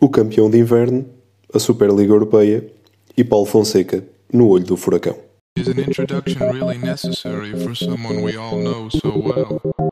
o campeão de inverno, a Superliga Europeia e Paulo Fonseca no olho do furacão. Is an introduction really necessary for someone we all know so well?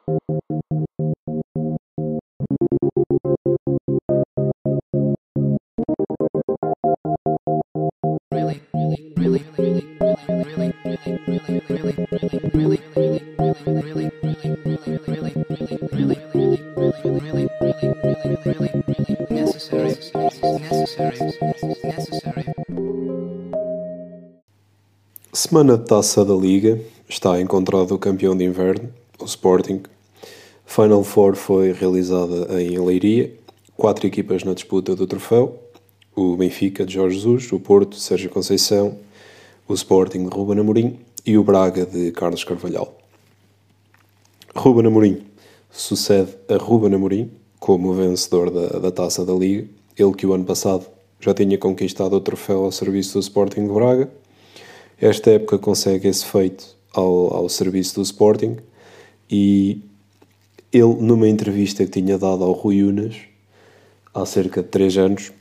Semana de taça da Liga, está encontrado o campeão de inverno, o Sporting. Final Four foi realizada em Leiria, quatro equipas na disputa do troféu: o Benfica de Jorge Jesus, o Porto de Sérgio Conceição, o Sporting de Ruben Amorim e o Braga de Carlos Carvalhal. Ruben Amorim sucede a Ruben Amorim como vencedor da, da taça da Liga, ele que o ano passado já tinha conquistado o troféu ao serviço do Sporting de Braga esta época consegue esse feito ao, ao serviço do Sporting e ele, numa entrevista que tinha dado ao Rui Unas há cerca de 3 anos,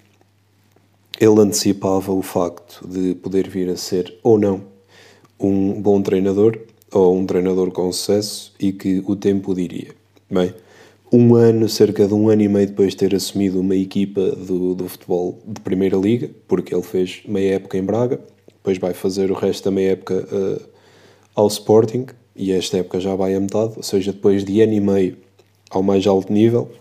ele antecipava o facto de poder vir a ser ou não um bom treinador ou um treinador com sucesso e que o tempo diria. Bem, um ano, cerca de um ano e meio depois de ter assumido uma equipa do, do futebol de Primeira Liga, porque ele fez meia época em Braga, depois vai fazer o resto da meia época uh, ao Sporting e esta época já vai a metade, ou seja, depois de ano e meio ao mais alto nível,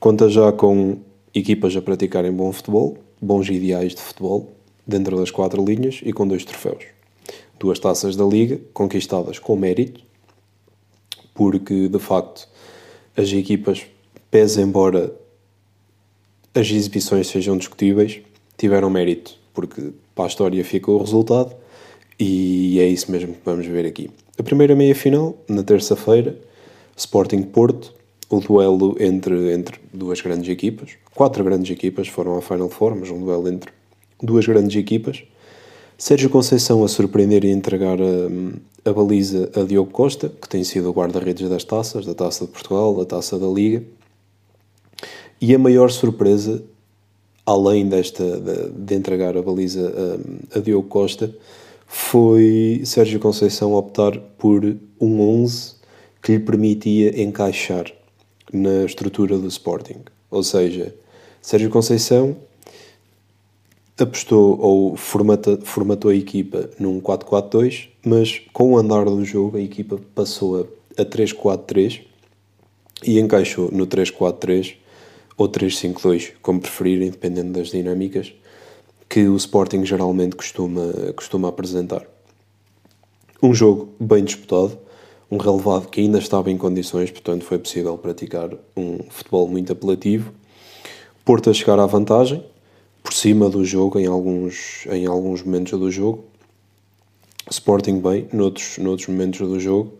conta já com equipas a praticarem bom futebol, bons ideais de futebol, dentro das quatro linhas e com dois troféus. Duas taças da Liga, conquistadas com mérito, porque de facto as equipas, pese embora as exibições sejam discutíveis, tiveram mérito, porque para a história fica o resultado e é isso mesmo que vamos ver aqui. A primeira meia-final, na terça-feira, Sporting Porto, o duelo entre, entre duas grandes equipas, quatro grandes equipas foram à Final Four, mas um duelo entre duas grandes equipas. Sérgio Conceição a surpreender e entregar a, a baliza a Diogo Costa, que tem sido o guarda-redes das taças, da Taça de Portugal, da Taça da Liga. E a maior surpresa além desta de, de entregar a baliza a, a, Diogo Costa, foi Sérgio Conceição optar por um 11 que lhe permitia encaixar na estrutura do Sporting. Ou seja, Sérgio Conceição apostou ou formata, formatou a equipa num 4-4-2, mas com o andar do jogo a equipa passou a, a 3-4-3 e encaixou no 3-4-3 ou 3-5-2, como preferirem, dependendo das dinâmicas, que o Sporting geralmente costuma, costuma apresentar. Um jogo bem disputado, um relevado que ainda estava em condições, portanto foi possível praticar um futebol muito apelativo. Porto a chegar à vantagem, por cima do jogo em alguns, em alguns momentos do jogo. Sporting bem, noutros, noutros momentos do jogo.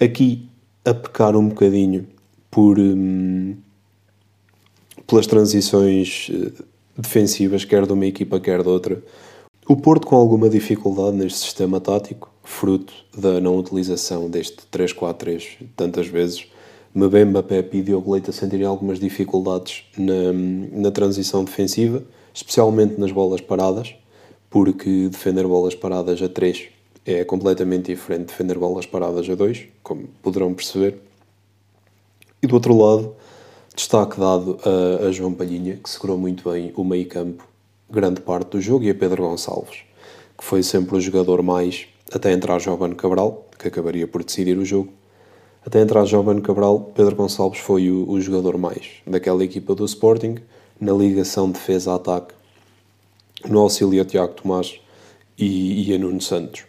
Aqui a pecar um bocadinho por... Hum, pelas transições eh, defensivas, quer de uma equipa, quer de outra. O Porto com alguma dificuldade neste sistema tático, fruto da não utilização deste 3-4-3 tantas vezes. Mbemba, Pepe e Diogo Leite a sentirem algumas dificuldades na, na transição defensiva, especialmente nas bolas paradas, porque defender bolas paradas a 3 é completamente diferente de defender bolas paradas a 2, como poderão perceber. E do outro lado, Destaque dado a, a João Palhinha, que segurou muito bem o meio campo, grande parte do jogo, e a Pedro Gonçalves, que foi sempre o jogador mais, até entrar Jovem Cabral, que acabaria por decidir o jogo, até entrar Jovem Cabral, Pedro Gonçalves foi o, o jogador mais daquela equipa do Sporting, na ligação defesa-ataque, no auxílio a Tiago Tomás e, e a Nuno Santos.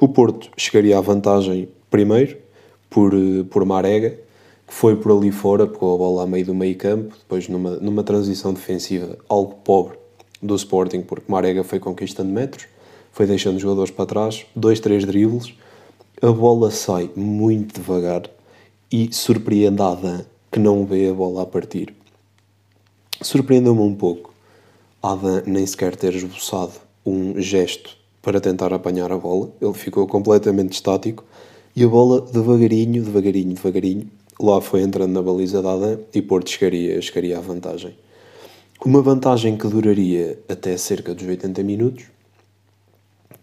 O Porto chegaria à vantagem primeiro por, por Marega, que foi por ali fora, pegou a bola a meio do meio campo, depois numa, numa transição defensiva algo pobre do Sporting, porque Marega foi conquistando metros, foi deixando os jogadores para trás, dois, três dribles, a bola sai muito devagar e surpreende a Adam, que não vê a bola a partir. Surpreendeu-me um pouco Adam nem sequer ter esboçado um gesto para tentar apanhar a bola, ele ficou completamente estático e a bola devagarinho, devagarinho, devagarinho lá foi entrando na baliza dada e Porto chegaria, chegaria à vantagem. uma vantagem que duraria até cerca dos 80 minutos,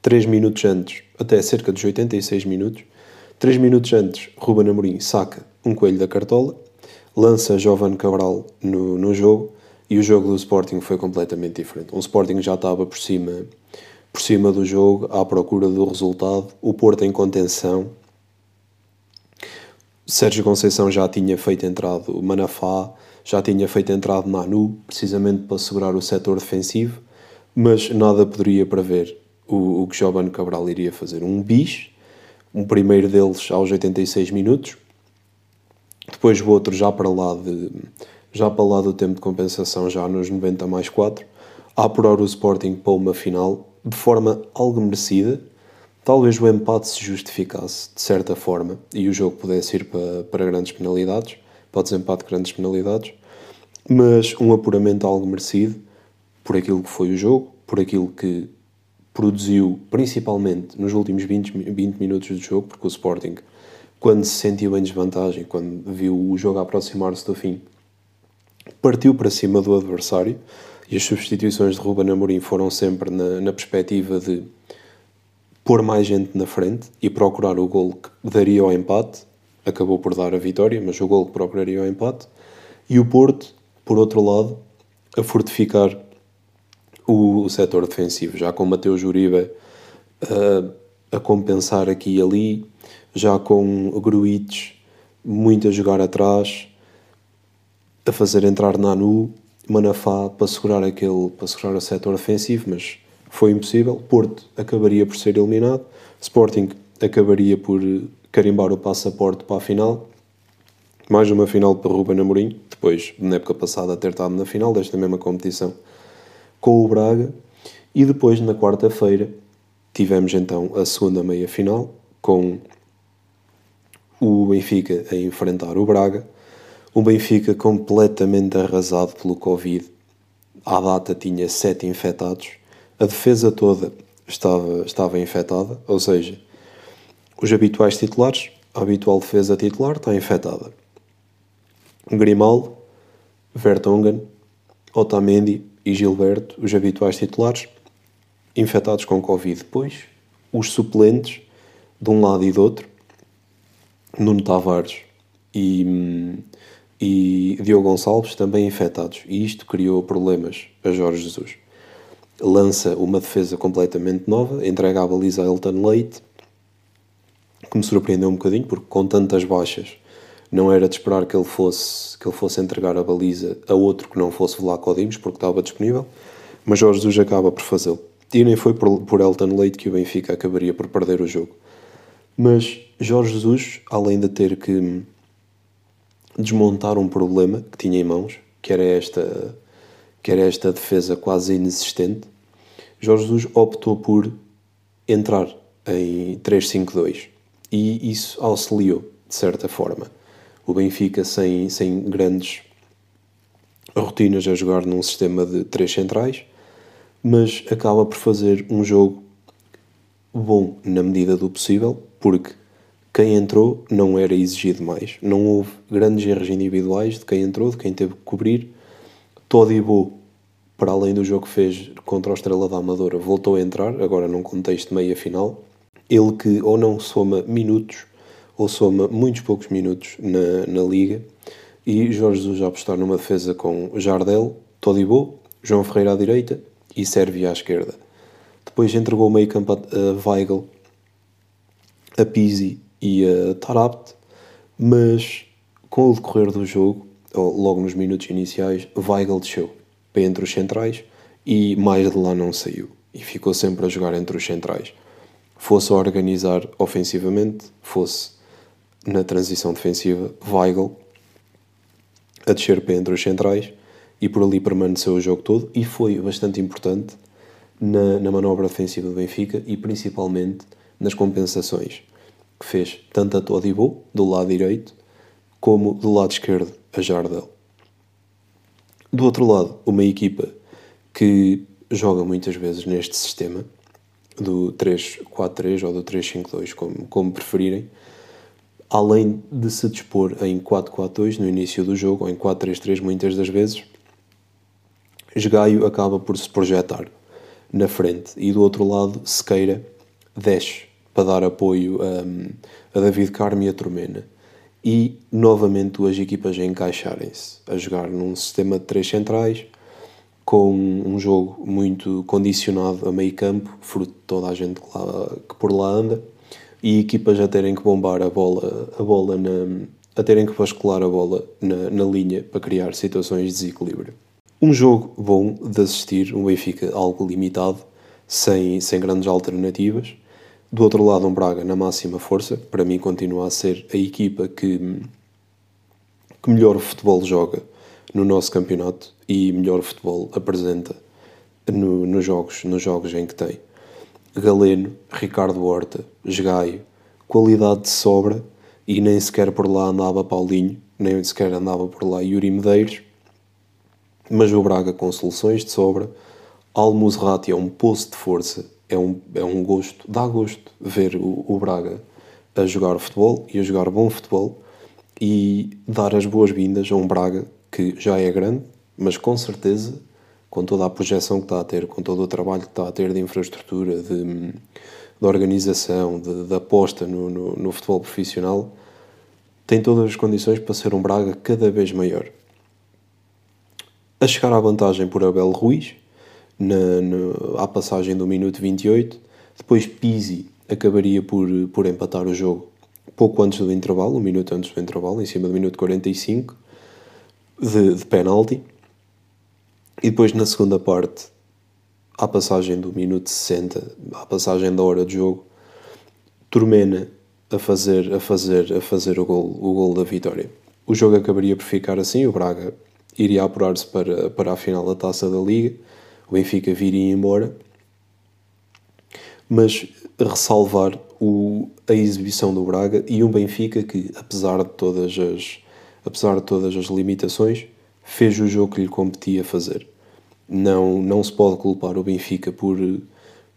3 minutos antes, até cerca dos 86 minutos, 3 minutos antes, Ruben Amorim saca um coelho da cartola, lança Jovan Cabral no, no jogo e o jogo do Sporting foi completamente diferente. O Sporting já estava por cima, por cima do jogo, à procura do resultado, o Porto em contenção. Sérgio Conceição já tinha feito entrado Manafá, já tinha feito entrado Nanu, precisamente para segurar o setor defensivo, mas nada poderia prever o, o que Jovan Cabral iria fazer. Um bis, um primeiro deles aos 86 minutos, depois o outro já para lá de já para lá do tempo de compensação, já nos 90 mais 4, a apurar o Sporting para uma final de forma algo merecida. Talvez o empate se justificasse de certa forma e o jogo pudesse ir para, para grandes penalidades, para desempate de grandes penalidades, mas um apuramento algo merecido por aquilo que foi o jogo, por aquilo que produziu principalmente nos últimos 20, 20 minutos do jogo, porque o Sporting, quando se sentiu em desvantagem, quando viu o jogo aproximar-se do fim, partiu para cima do adversário e as substituições de Ruben Amorim foram sempre na, na perspectiva de pôr mais gente na frente e procurar o gol que daria o empate. Acabou por dar a vitória, mas o gol que procuraria o empate. E o Porto, por outro lado, a fortificar o, o setor defensivo, já com Mateus Uribe a, a compensar aqui e ali, já com Gruites muito a jogar atrás, a fazer entrar Nanu, Manafá para segurar aquele, para segurar o setor ofensivo, mas foi impossível. Porto acabaria por ser eliminado, Sporting acabaria por carimbar o passaporte para a final. Mais uma final para Ruben Amorim, depois, na época passada, ter estado na final desta mesma competição com o Braga. E depois, na quarta-feira, tivemos então a segunda meia-final, com o Benfica a enfrentar o Braga. O Benfica completamente arrasado pelo Covid. À data tinha sete infectados. A defesa toda estava, estava infectada, ou seja, os habituais titulares, a habitual defesa titular está infectada. Grimaldo, Vertonghen, Otamendi e Gilberto, os habituais titulares, infectados com Covid. Depois, os suplentes, de um lado e do outro, Nuno Tavares e, e Diogo Gonçalves também infectados. E isto criou problemas a Jorge Jesus. Lança uma defesa completamente nova, entrega a baliza a Elton Leite, que me surpreendeu um bocadinho, porque com tantas baixas não era de esperar que ele fosse, que ele fosse entregar a baliza a outro que não fosse Vlaco Dimos, porque estava disponível, mas Jorge Jesus acaba por fazê-lo. E nem foi por, por Elton Leite que o Benfica acabaria por perder o jogo. Mas Jorge Jesus, além de ter que desmontar um problema que tinha em mãos, que era esta, que era esta defesa quase inexistente, Jorge Jesus optou por entrar em 3-5-2 e isso auxiliou, de certa forma. O Benfica sem, sem grandes rotinas a jogar num sistema de três centrais, mas acaba por fazer um jogo bom na medida do possível, porque quem entrou não era exigido mais. Não houve grandes erros individuais de quem entrou, de quem teve que cobrir. Todibo, para além do jogo que fez contra o Estrela da Amadora, voltou a entrar, agora num contexto de meia-final. Ele que ou não soma minutos, ou soma muitos poucos minutos na, na Liga. E Jorge Jesus a apostar numa defesa com Jardel, Todibo, João Ferreira à direita e Sérvia à esquerda. Depois entregou o meio campo a Weigl, a Pizzi e a Tarabt, mas com o decorrer do jogo, logo nos minutos iniciais, Weigl desceu para entre os centrais e mais de lá não saiu. E ficou sempre a jogar entre os centrais. Fosse a organizar ofensivamente, fosse na transição defensiva, Weigl a descer para entre os centrais e por ali permaneceu o jogo todo e foi bastante importante na, na manobra defensiva do Benfica e principalmente nas compensações que fez tanto a Todibo do lado direito como do lado esquerdo a Jardel. Do outro lado, uma equipa que joga muitas vezes neste sistema do 3-4-3 ou do 3-5-2, como, como preferirem, além de se dispor em 4-4-2 no início do jogo ou em 4-3-3 muitas das vezes, Esgaio acaba por se projetar na frente e do outro lado Sequeira desce para dar apoio a, a David Carmo e a Turmena e novamente as equipas a encaixarem-se, a jogar num sistema de três centrais, com um jogo muito condicionado a meio campo, fruto de toda a gente que, lá, que por lá anda, e equipas a terem que bombar a bola, a bola na, a terem que bascular a bola na, na linha para criar situações de desequilíbrio. Um jogo bom de assistir, um Benfica algo limitado, sem, sem grandes alternativas, do outro lado, um Braga na máxima força. Para mim, continua a ser a equipa que, que melhor futebol joga no nosso campeonato e melhor futebol apresenta no, nos, jogos, nos jogos em que tem. Galeno, Ricardo Horta, Esgaio, qualidade de sobra e nem sequer por lá andava Paulinho, nem sequer andava por lá Yuri Medeiros, mas o Braga com soluções de sobra. Almuzrati é um poço de força é um, é um gosto, dá gosto ver o, o Braga a jogar futebol e a jogar bom futebol e dar as boas-vindas a um Braga que já é grande, mas com certeza, com toda a projeção que está a ter, com todo o trabalho que está a ter de infraestrutura, de, de organização, de, de aposta no, no, no, futebol profissional, tem todas as condições para ser um Braga cada vez maior. A chegar à vantagem por Abel Ruiz, na, na, à passagem do minuto 28. Depois Pizzi acabaria por, por empatar o jogo pouco antes do intervalo, um minuto antes do intervalo, em cima do minuto 45, de, de penalti. E depois na segunda parte, à passagem do minuto 60, à passagem da hora de jogo, Turmena a fazer, a fazer, a fazer o, gol, o gol da vitória. O jogo acabaria por ficar assim, o Braga iria apurar-se para, para a final da Taça da Liga o Benfica viria embora, mas ressalvar o, a exibição do Braga e um Benfica que, apesar de todas as, apesar de todas as limitações, fez o jogo que lhe competia fazer. Não, não se pode culpar o Benfica por,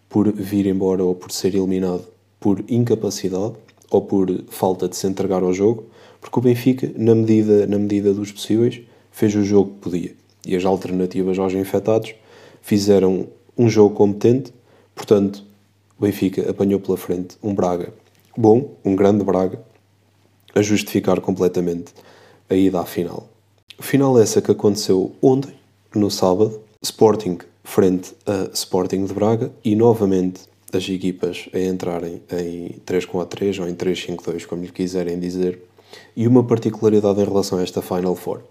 por vir embora ou por ser eliminado por incapacidade ou por falta de se entregar ao jogo, porque o Benfica, na medida, na medida dos possíveis, fez o jogo que podia. E as alternativas aos infectados fizeram um jogo competente, portanto, o Benfica apanhou pela frente um Braga bom, um grande Braga, a justificar completamente a ida à final. Final essa que aconteceu ontem, no sábado, Sporting frente a Sporting de Braga e novamente as equipas a entrarem em 3-4-3 ou em 3-5-2, como lhe quiserem dizer. E uma particularidade em relação a esta Final Four: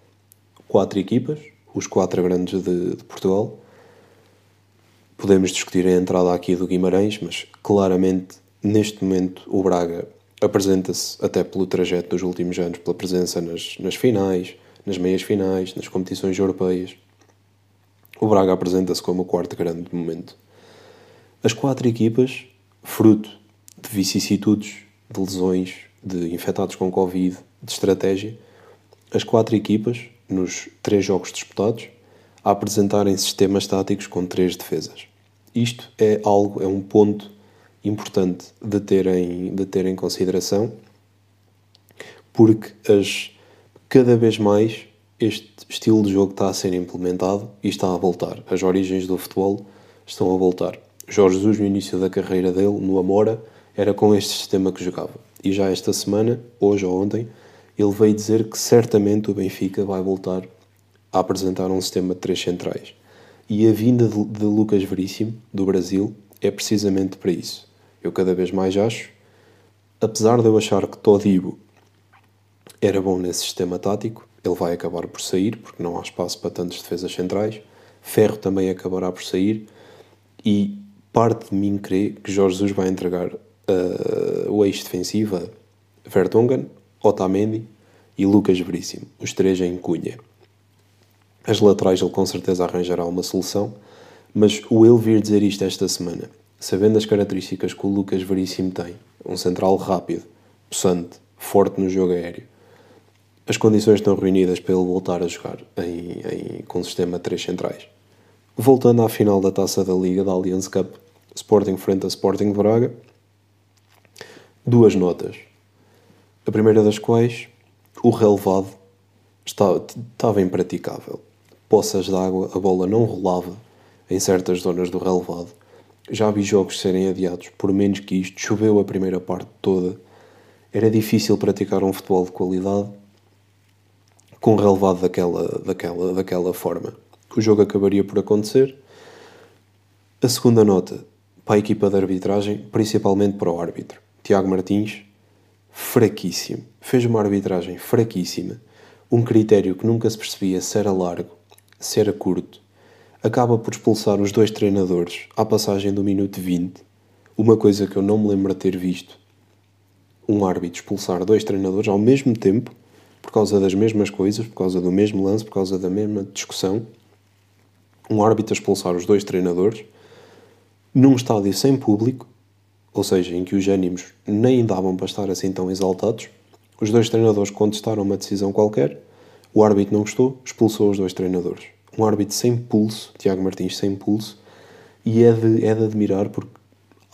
quatro equipas, os quatro grandes de, de Portugal, Podemos discutir a entrada aqui do Guimarães, mas claramente neste momento o Braga apresenta-se, até pelo trajeto dos últimos anos, pela presença nas, nas finais, nas meias finais, nas competições europeias. O Braga apresenta-se como o quarto grande momento. As quatro equipas, fruto de vicissitudes, de lesões, de infectados com Covid, de estratégia, as quatro equipas, nos três jogos disputados, a apresentarem sistemas táticos com três defesas. Isto é algo, é um ponto importante de ter em, de ter em consideração, porque as, cada vez mais este estilo de jogo está a ser implementado e está a voltar. As origens do futebol estão a voltar. Jorge Jesus, no início da carreira dele, no Amora, era com este sistema que jogava. E já esta semana, hoje ou ontem, ele veio dizer que certamente o Benfica vai voltar a apresentar um sistema de três centrais. E a vinda de, de Lucas Veríssimo, do Brasil, é precisamente para isso. Eu cada vez mais acho, apesar de eu achar que Todibo era bom nesse sistema tático, ele vai acabar por sair, porque não há espaço para tantas defesas centrais. Ferro também acabará por sair. E parte de mim crê que Jorge Jesus vai entregar uh, o eixo defensivo a Vertonghen, Otamendi e Lucas Veríssimo, os três em Cunha. As laterais ele com certeza arranjará uma solução, mas o ele vir dizer isto esta semana, sabendo as características que o Lucas Veríssimo tem, um central rápido, possante, forte no jogo aéreo, as condições estão reunidas para ele voltar a jogar em, em, com o sistema de três centrais. Voltando à final da Taça da Liga da Allianz Cup, Sporting frente a Sporting Braga, duas notas. A primeira das quais, o relevado estava, estava impraticável poças de água, a bola não rolava em certas zonas do relevado. Já vi jogos serem adiados por menos que isto, choveu a primeira parte toda. Era difícil praticar um futebol de qualidade com relevado daquela, daquela, daquela forma. O jogo acabaria por acontecer. A segunda nota para a equipa de arbitragem, principalmente para o árbitro. Tiago Martins, fraquíssimo. Fez uma arbitragem fraquíssima. Um critério que nunca se percebia se era largo, se era curto. Acaba por expulsar os dois treinadores à passagem do minuto 20. Uma coisa que eu não me lembro de ter visto. Um árbitro expulsar dois treinadores ao mesmo tempo, por causa das mesmas coisas, por causa do mesmo lance, por causa da mesma discussão. Um árbitro expulsar os dois treinadores num estádio sem público, ou seja, em que os ânimos nem davam para estar assim tão exaltados, os dois treinadores contestaram uma decisão qualquer, o árbitro não gostou, expulsou os dois treinadores. Um árbitro sem pulso, Tiago Martins sem pulso, e é de, é de admirar porque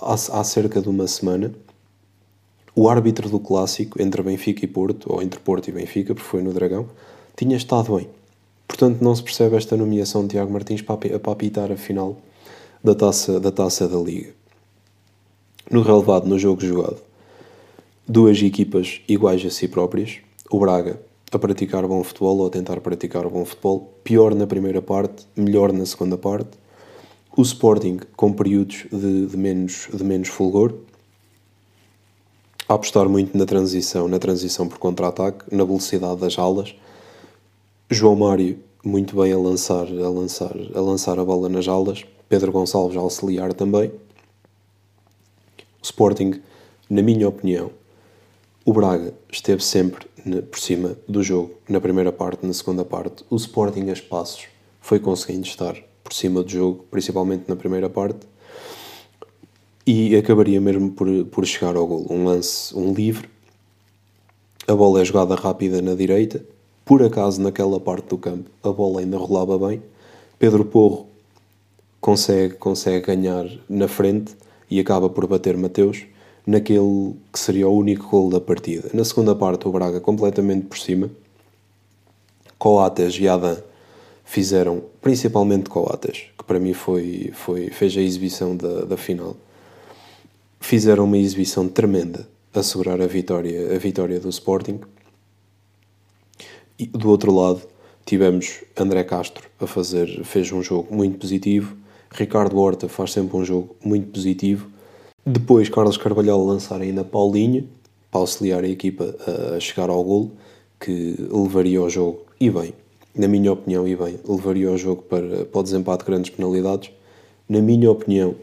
há, há cerca de uma semana o árbitro do clássico entre Benfica e Porto, ou entre Porto e Benfica, porque foi no Dragão, tinha estado bem. Portanto, não se percebe esta nomeação de Tiago Martins para, apitar a final da taça, da taça da Liga. No relevado, no jogo jogado, duas equipas iguais a si próprias, o Braga a praticar bom futebol ou a tentar praticar bom futebol, pior na primeira parte, melhor na segunda parte, o Sporting com períodos de, de menos, de menos fulgor, a apostar muito na transição, na transição por contra-ataque, na velocidade das alas, João Mário muito bem a lançar, a lançar, a lançar a bola nas alas, Pedro Gonçalves a auxiliar também. O Sporting, na minha opinião, o Braga esteve sempre por cima do jogo, na primeira parte, na segunda parte. O Sporting, a espaços, foi conseguindo estar por cima do jogo, principalmente na primeira parte, e acabaria mesmo por, por chegar ao gol. Um lance, um livre, a bola é jogada rápida na direita, por acaso naquela parte do campo a bola ainda rolava bem. Pedro Porro consegue, consegue ganhar na frente e acaba por bater Mateus naquele que seria o único gol da partida. Na segunda parte, o Braga completamente por cima. Coates e Adam fizeram, principalmente Coates, que para mim foi, foi, fez a exibição da, da final. Fizeram uma exibição tremenda a segurar a vitória, a vitória do Sporting. E do outro lado, tivemos André Castro a fazer, fez um jogo muito positivo Ricardo Horta faz sempre um jogo muito positivo. Depois, Carlos Carvalhal lançar ainda Paulinho para auxiliar a equipa a chegar ao golo, que levaria o jogo, e bem, na minha opinião, e bem, levaria o jogo para, para o desempate de grandes penalidades. Na minha opinião,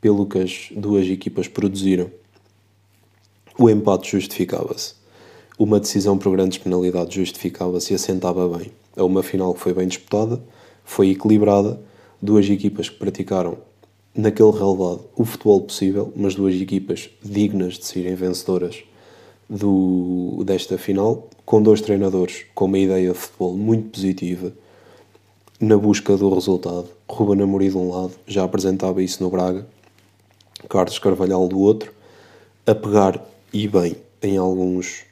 pelo que as duas equipas produziram, o empate justificava-se. Uma decisão por grandes penalidades justificava-se e assentava bem. A uma final que foi bem disputada, foi equilibrada duas equipas que praticaram naquele relevado o futebol possível, mas duas equipas dignas de serem vencedoras do, desta final, com dois treinadores com uma ideia de futebol muito positiva na busca do resultado. Ruben Amorim de um lado, já apresentava isso no Braga, Carlos Carvalhal do outro, a pegar e bem em alguns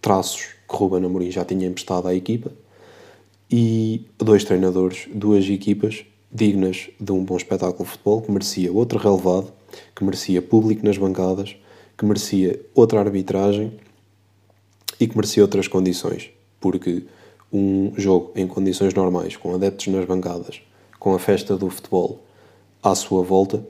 traços que Ruben Amorim já tinha emprestado à equipa, e dois treinadores, duas equipas dignas de um bom espetáculo de futebol, que merecia outro relevado, que merecia público nas bancadas, que merecia outra arbitragem e que merecia outras condições, porque um jogo em condições normais, com adeptos nas bancadas, com a festa do futebol à sua volta,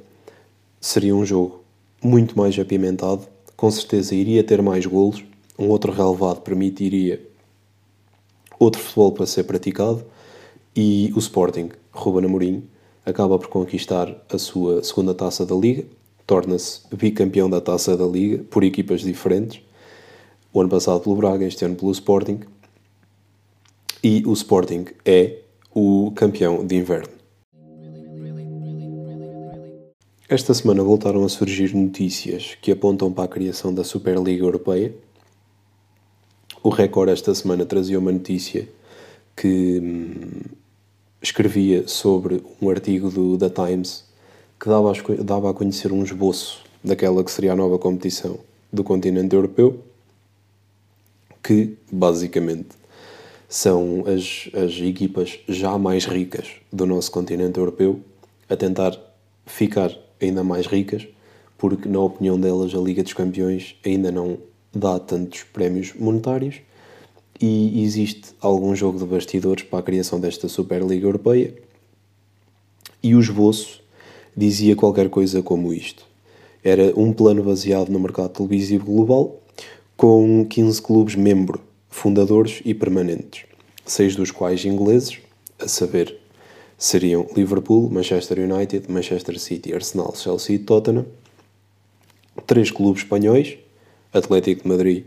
seria um jogo muito mais apimentado, com certeza iria ter mais golos, um outro relevado permitiria outro futebol para ser praticado e o Sporting, Ruben Amorim, acaba por conquistar a sua segunda taça da Liga, torna-se bicampeão da taça da Liga por equipas diferentes, o ano passado pelo Braga, este ano pelo Sporting, e o Sporting é o campeão de inverno. Esta semana voltaram a surgir notícias que apontam para a criação da Superliga Europeia, o Record esta semana trazia uma notícia que hum, escrevia sobre um artigo do da Times que dava a, dava a conhecer um esboço daquela que seria a nova competição do continente europeu, que basicamente são as, as equipas já mais ricas do nosso continente europeu a tentar ficar ainda mais ricas, porque, na opinião delas, a Liga dos Campeões ainda não dá tantos prémios monetários e existe algum jogo de bastidores para a criação desta Superliga Europeia. E o esboço dizia qualquer coisa como isto: era um plano baseado no mercado televisivo global, com 15 clubes membro, fundadores e permanentes, seis dos quais ingleses, a saber, seriam Liverpool, Manchester United, Manchester City, Arsenal, Chelsea e Tottenham, três clubes espanhóis, Atlético de Madrid,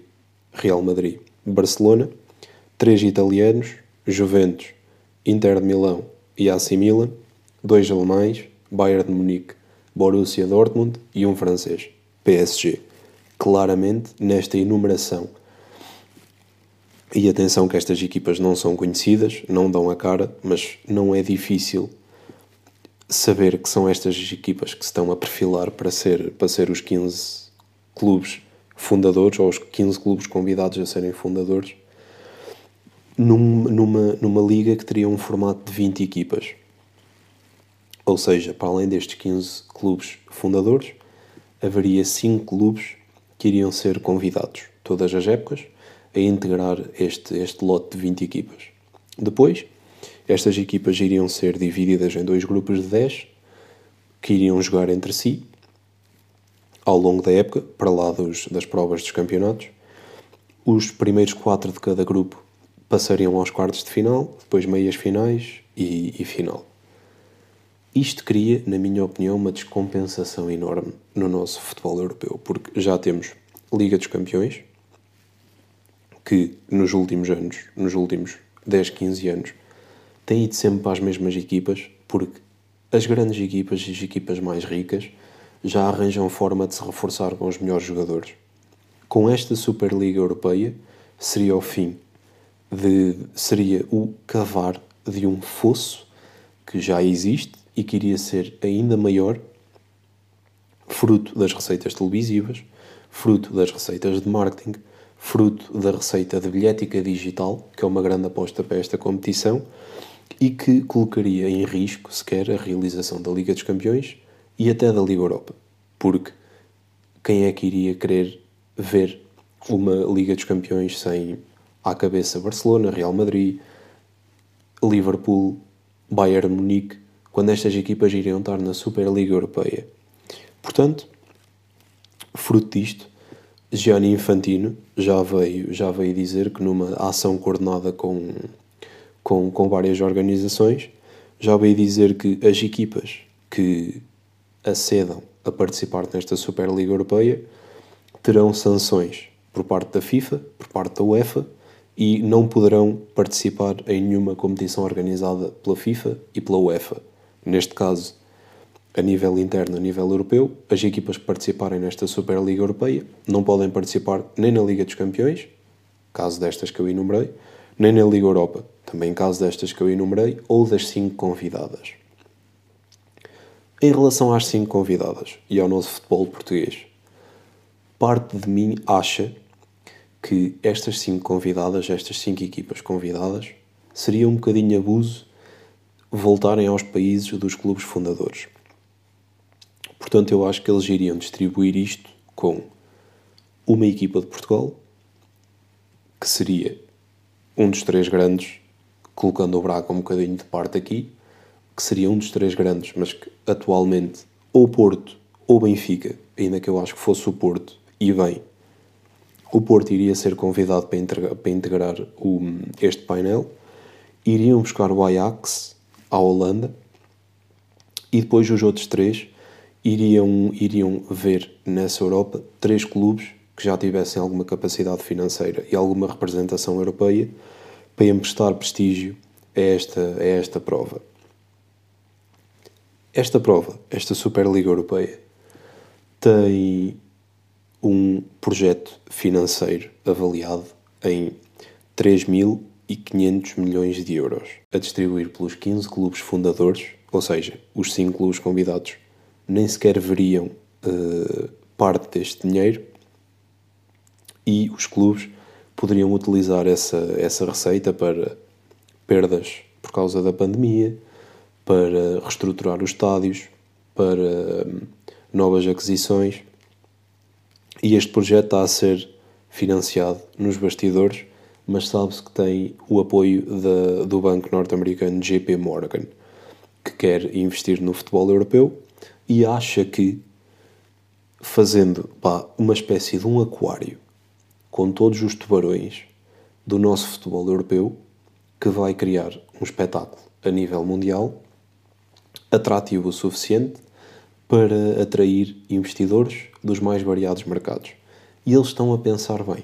Real Madrid, Barcelona, três italianos, Juventus, Inter de Milão e AC Milan, dois alemães, Bayern de Munique, Borussia Dortmund e um francês, PSG. Claramente, nesta enumeração. E atenção que estas equipas não são conhecidas, não dão a cara, mas não é difícil saber que são estas equipas que se estão a perfilar para ser, para ser os 15 clubes fundadores ou os 15 clubes convidados a serem fundadores num, numa, numa liga que teria um formato de 20 equipas. Ou seja, para além destes 15 clubes fundadores, haveria 5 clubes que iriam ser convidados, todas as épocas, a integrar este, este lote de 20 equipas. Depois, estas equipas iriam ser divididas em dois grupos de 10 que iriam jogar entre si ao longo da época, para lá dos, das provas dos campeonatos. Os primeiros quatro de cada grupo passariam aos quartos de final, depois meias finais e, e final. Isto cria, na minha opinião, uma descompensação enorme no nosso futebol europeu, porque já temos Liga dos Campeões, que nos últimos anos, nos últimos 10, 15 anos, tem ido sempre para as mesmas equipas, porque as grandes equipas e as equipas mais ricas já arranjam forma de se reforçar com os melhores jogadores. Com esta Superliga Europeia, seria o fim de seria o cavar de um fosso que já existe e que iria ser ainda maior, fruto das receitas televisivas, fruto das receitas de marketing, fruto da receita de bilhética digital, que é uma grande aposta para esta competição, e que colocaria em risco sequer a realização da Liga dos Campeões e até da Liga Europa. Porque quem é que iria querer ver uma Liga dos Campeões sem à cabeça Barcelona, Real Madrid, Liverpool, Bayern Munique, quando estas equipas iriam estar na Superliga Europeia. Portanto, fruto disto, Gianni Infantino já veio, já veio dizer que numa ação coordenada com, com, com várias organizações, já veio dizer que as equipas que acedam a participar nesta Superliga Europeia terão sanções por parte da FIFA, por parte da UEFA e não poderão participar em nenhuma competição organizada pela FIFA e pela UEFA. Neste caso, a nível interno, a nível europeu, as equipas que participarem nesta Superliga Europeia não podem participar nem na Liga dos Campeões, caso destas que eu enumerei, nem na Liga Europa, também caso destas que eu enumerei, ou das cinco convidadas. Em relação às cinco convidadas e ao nosso futebol português, parte de mim acha que estas cinco convidadas, estas cinco equipas convidadas, seria um bocadinho abuso voltarem aos países dos clubes fundadores. Portanto, eu acho que eles iriam distribuir isto com uma equipa de Portugal, que seria um dos três grandes, colocando o Braga um bocadinho de parte aqui, que seria um dos três grandes, mas que atualmente ou Porto ou Benfica, ainda que eu acho que fosse o Porto, e bem, o Porto iria ser convidado para integrar, para integrar o, este painel, iriam buscar o Ajax, à Holanda e depois os outros três iriam, iriam ver nessa Europa três clubes que já tivessem alguma capacidade financeira e alguma representação europeia para emprestar prestígio a esta, a esta prova. Esta prova, esta Superliga Europeia, tem um projeto financeiro avaliado em 3 mil e 500 milhões de euros a distribuir pelos 15 clubes fundadores, ou seja, os 5 clubes convidados nem sequer veriam uh, parte deste dinheiro e os clubes poderiam utilizar essa, essa receita para perdas por causa da pandemia, para reestruturar os estádios, para hum, novas aquisições. E este projeto está a ser financiado nos bastidores, mas sabe-se que tem o apoio da, do banco norte-americano JP Morgan, que quer investir no futebol europeu e acha que fazendo pá, uma espécie de um aquário com todos os tubarões do nosso futebol europeu, que vai criar um espetáculo a nível mundial atrativo o suficiente para atrair investidores dos mais variados mercados. E eles estão a pensar bem.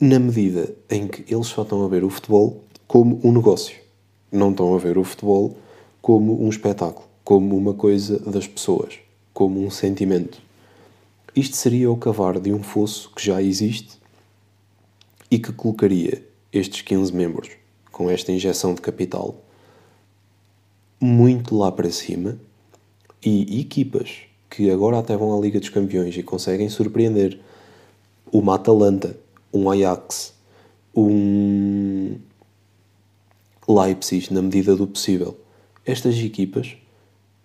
Na medida em que eles só estão a ver o futebol como um negócio, não estão a ver o futebol como um espetáculo, como uma coisa das pessoas, como um sentimento. Isto seria o cavar de um fosso que já existe e que colocaria estes 15 membros, com esta injeção de capital, muito lá para cima e equipas que agora até vão à Liga dos Campeões e conseguem surpreender uma Atalanta, um Ajax, um Leipzig na medida do possível. Estas equipas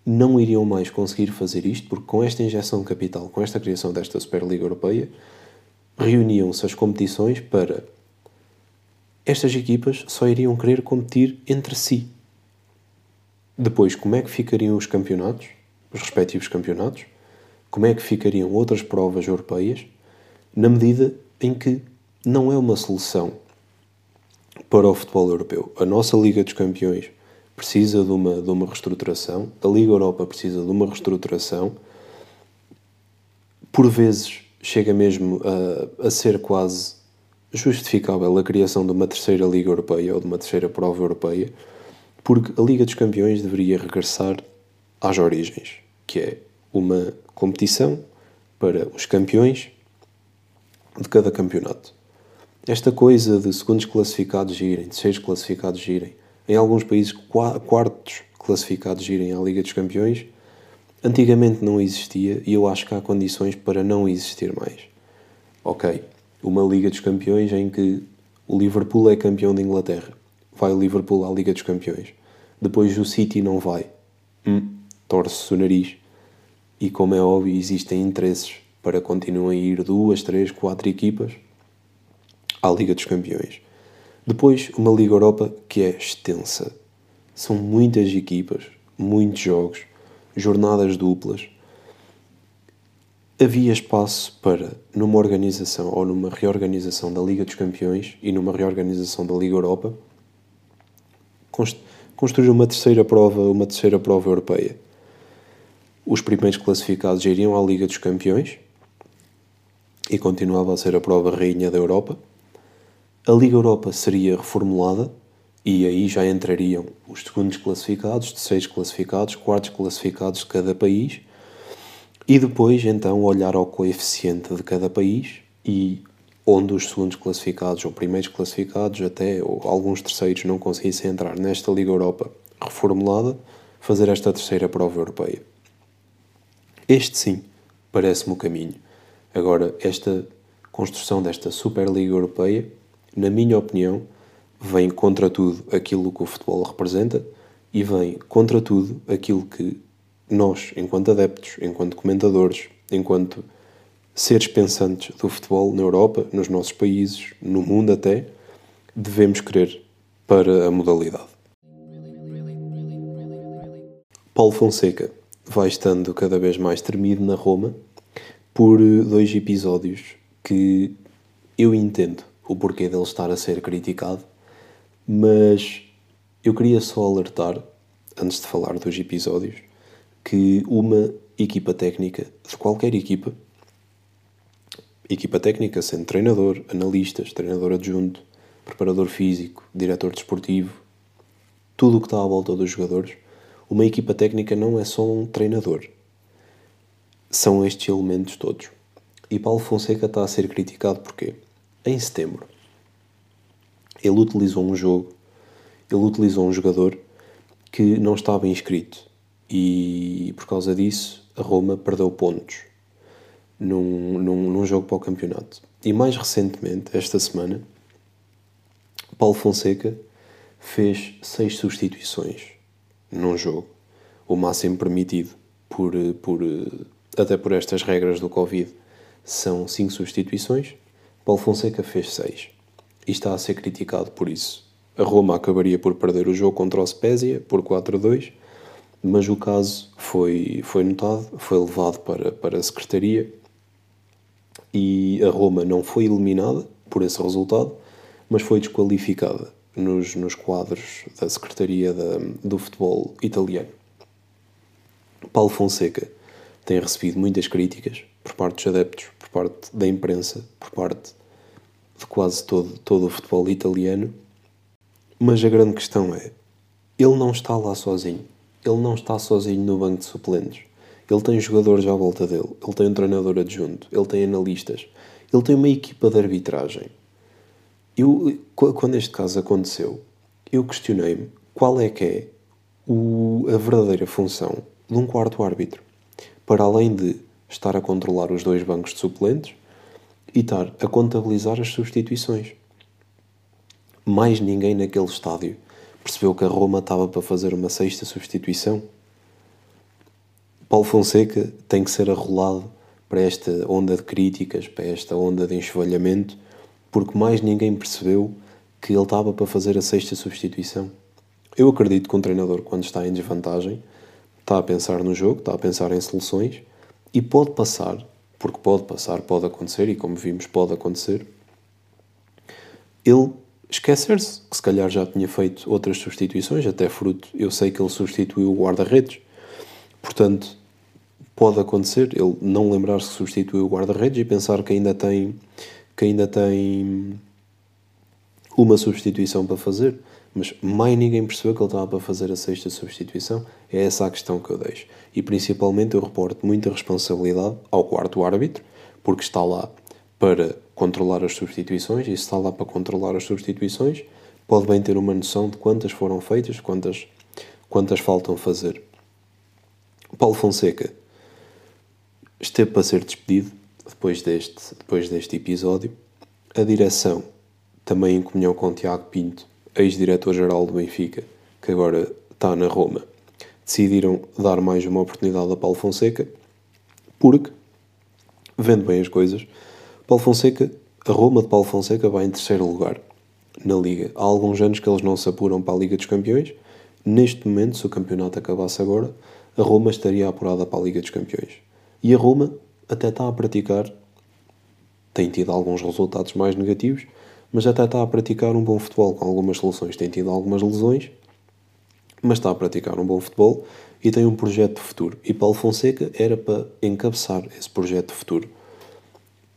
não iriam mais conseguir fazer isto porque com esta injeção de capital, com esta criação desta Superliga Europeia, reuniam-se as competições para estas equipas só iriam querer competir entre si. Depois, como é que ficariam os campeonatos, os respectivos campeonatos? Como é que ficariam outras provas europeias? Na medida em que não é uma solução para o futebol europeu. A nossa Liga dos Campeões precisa de uma, de uma reestruturação, a Liga Europa precisa de uma reestruturação. Por vezes chega mesmo a, a ser quase justificável a criação de uma terceira Liga Europeia ou de uma terceira prova europeia, porque a Liga dos Campeões deveria regressar às origens, que é uma competição para os campeões de cada campeonato. Esta coisa de segundos classificados irem, terceiros classificados irem, em alguns países quartos classificados irem à Liga dos Campeões, antigamente não existia e eu acho que há condições para não existir mais. Ok, uma Liga dos Campeões em que o Liverpool é campeão de Inglaterra. Vai o Liverpool à Liga dos Campeões. Depois o City não vai. Hum, torce-se o nariz. E como é óbvio, existem interesses para continuem a ir duas, três, quatro equipas à Liga dos Campeões. Depois, uma Liga Europa que é extensa. São muitas equipas, muitos jogos, jornadas duplas havia espaço para, numa organização ou numa reorganização da Liga dos Campeões e numa reorganização da Liga Europa, construir uma terceira prova, uma terceira prova europeia. Os primeiros classificados iriam à Liga dos Campeões e continuava a ser a prova rainha da Europa. A Liga Europa seria reformulada e aí já entrariam os segundos classificados, terceiros classificados, quartos classificados de cada país e depois, então, olhar ao coeficiente de cada país e onde os segundos classificados ou primeiros classificados, até ou alguns terceiros, não conseguissem entrar nesta Liga Europa reformulada, fazer esta terceira prova europeia. Este sim parece-me o caminho. Agora, esta construção desta Superliga Europeia, na minha opinião, vem contra tudo aquilo que o futebol representa e vem contra tudo aquilo que nós, enquanto adeptos, enquanto comentadores, enquanto seres pensantes do futebol na Europa, nos nossos países, no mundo até, devemos querer para a modalidade. Paulo Fonseca vai estando cada vez mais tremido na Roma por dois episódios que eu entendo o porquê dele estar a ser criticado, mas eu queria só alertar, antes de falar dos episódios, que uma equipa técnica, de qualquer equipa, equipa técnica sendo treinador, analistas, treinador adjunto, preparador físico, diretor desportivo, tudo o que está à volta dos jogadores, uma equipa técnica não é só um treinador. São estes elementos todos. E Paulo Fonseca está a ser criticado porque, em setembro, ele utilizou um jogo, ele utilizou um jogador que não estava inscrito e por causa disso a Roma perdeu pontos num, num, num jogo para o campeonato. E mais recentemente, esta semana, Paulo Fonseca fez seis substituições num jogo, o máximo permitido por, por, até por estas regras do Covid são cinco substituições. Paulo Fonseca fez seis e está a ser criticado por isso. A Roma acabaria por perder o jogo contra o Spezia por 4-2, mas o caso foi, foi notado, foi levado para, para a Secretaria e a Roma não foi eliminada por esse resultado, mas foi desqualificada nos, nos quadros da Secretaria da, do Futebol Italiano. Paulo Fonseca tem recebido muitas críticas por parte dos adeptos, por parte da imprensa, por parte de quase todo, todo o futebol italiano. Mas a grande questão é: ele não está lá sozinho. Ele não está sozinho no banco de suplentes. Ele tem jogadores à volta dele, ele tem um treinador adjunto, ele tem analistas, ele tem uma equipa de arbitragem. Eu, quando este caso aconteceu, eu questionei-me qual é que é o, a verdadeira função de um quarto árbitro, para além de estar a controlar os dois bancos de suplentes e estar a contabilizar as substituições. Mais ninguém naquele estádio percebeu que a Roma estava para fazer uma sexta substituição. Paulo Fonseca tem que ser arrolado para esta onda de críticas, para esta onda de enxovalhamento, porque mais ninguém percebeu que ele estava para fazer a sexta substituição. Eu acredito que um treinador, quando está em desvantagem, está a pensar no jogo, está a pensar em soluções e pode passar, porque pode passar, pode acontecer, e como vimos, pode acontecer, ele esquecer-se que se calhar já tinha feito outras substituições, até fruto, eu sei que ele substituiu o guarda-redes, portanto, pode acontecer ele não lembrar-se que substituiu o guarda-redes e pensar que ainda tem que ainda tem uma substituição para fazer, mas mais ninguém percebeu que ele estava para fazer a sexta substituição. É essa a questão que eu deixo. E principalmente eu reporto muita responsabilidade ao quarto árbitro, porque está lá para controlar as substituições, e se está lá para controlar as substituições, pode bem ter uma noção de quantas foram feitas, quantas, quantas faltam fazer. Paulo Fonseca esteve para ser despedido depois deste, depois deste episódio. A direção, também em comunhão com Tiago Pinto, ex-diretor-geral do Benfica, que agora está na Roma, decidiram dar mais uma oportunidade a Paulo Fonseca, porque, vendo bem as coisas, Paulo Fonseca, a Roma de Paulo Fonseca vai em terceiro lugar na Liga. Há alguns anos que eles não se apuram para a Liga dos Campeões. Neste momento, se o campeonato acabasse agora, a Roma estaria apurada para a Liga dos Campeões. E a Roma até está a praticar, tem tido alguns resultados mais negativos, mas até está a praticar um bom futebol com algumas soluções. Tem tido algumas lesões, mas está a praticar um bom futebol e tem um projeto de futuro. E Paulo Fonseca era para encabeçar esse projeto de futuro.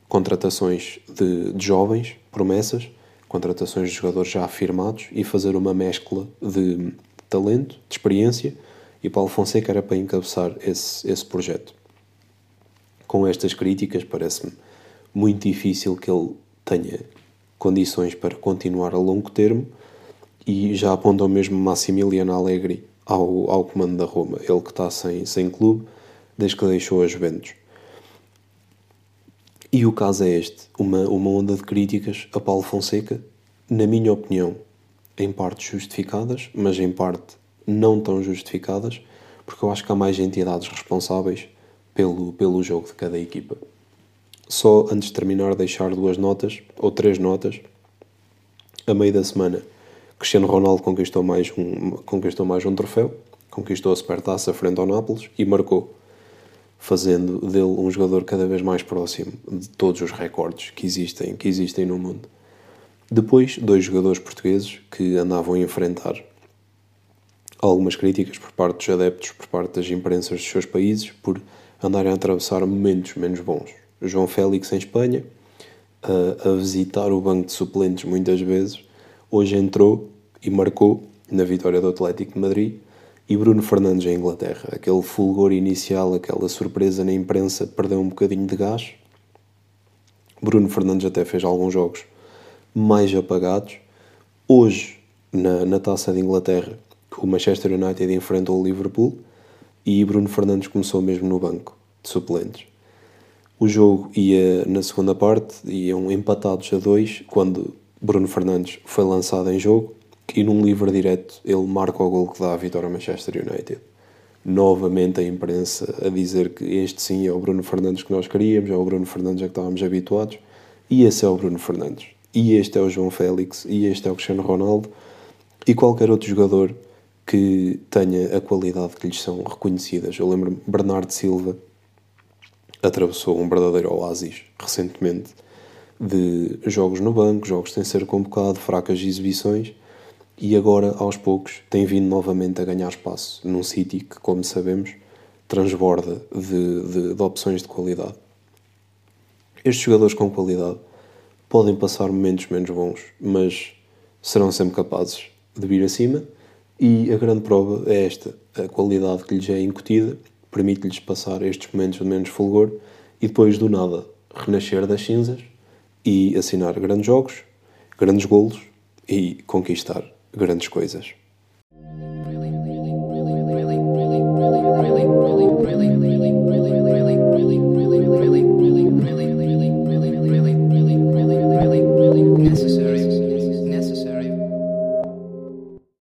Contratações de, de jovens, promessas, contratações de jogadores já afirmados e fazer uma mescla de talento, de experiência. E Paulo Fonseca era para encabeçar esse, esse projeto. Com estas críticas, parece-me muito difícil que ele tenha condições para continuar a longo termo e já apontam mesmo Massimiliano Allegri ao, ao comando da Roma, ele que está sem, sem clube desde que deixou a Juventus. E o caso é este, uma, uma onda de críticas a Paulo Fonseca, na minha opinião, em parte justificadas, mas em parte não tão justificadas, porque eu acho que há mais entidades responsáveis pelo, pelo jogo de cada equipa. Só antes de terminar, deixar duas notas, ou três notas. A meio da semana, Cristiano Ronaldo conquistou mais um, conquistou mais um troféu, conquistou a Supertaça frente ao Nápoles e marcou, fazendo dele um jogador cada vez mais próximo de todos os recordes que existem, que existem no mundo. Depois, dois jogadores portugueses que andavam a enfrentar algumas críticas por parte dos adeptos, por parte das imprensas dos seus países, por andarem a atravessar momentos menos bons. João Félix em Espanha, a, a visitar o banco de suplentes muitas vezes, hoje entrou e marcou na vitória do Atlético de Madrid e Bruno Fernandes em Inglaterra. Aquele fulgor inicial, aquela surpresa na imprensa, perdeu um bocadinho de gás. Bruno Fernandes até fez alguns jogos mais apagados. Hoje, na, na taça de Inglaterra, o Manchester United enfrentou o Liverpool e Bruno Fernandes começou mesmo no banco de suplentes. O jogo ia na segunda parte, iam empatados a dois, quando Bruno Fernandes foi lançado em jogo e num livre direto ele marca o gol que dá a vitória ao Manchester United. Novamente a imprensa a dizer que este sim é o Bruno Fernandes que nós queríamos, é o Bruno Fernandes a que estávamos habituados, e esse é o Bruno Fernandes. E este é o João Félix, e este é o Cristiano Ronaldo, e qualquer outro jogador que tenha a qualidade que lhes são reconhecidas. Eu lembro-me Bernardo Silva atravessou um verdadeiro oásis recentemente de jogos no banco, jogos sem ser convocado, fracas exibições e agora aos poucos tem vindo novamente a ganhar espaço num City que, como sabemos, transborda de, de, de opções de qualidade. Estes jogadores com qualidade podem passar momentos menos bons, mas serão sempre capazes de vir acima e a grande prova é esta, a qualidade que lhes é incutida permite-lhes passar estes momentos de menos fulgor e depois do nada renascer das cinzas e assinar grandes jogos, grandes golos e conquistar grandes coisas.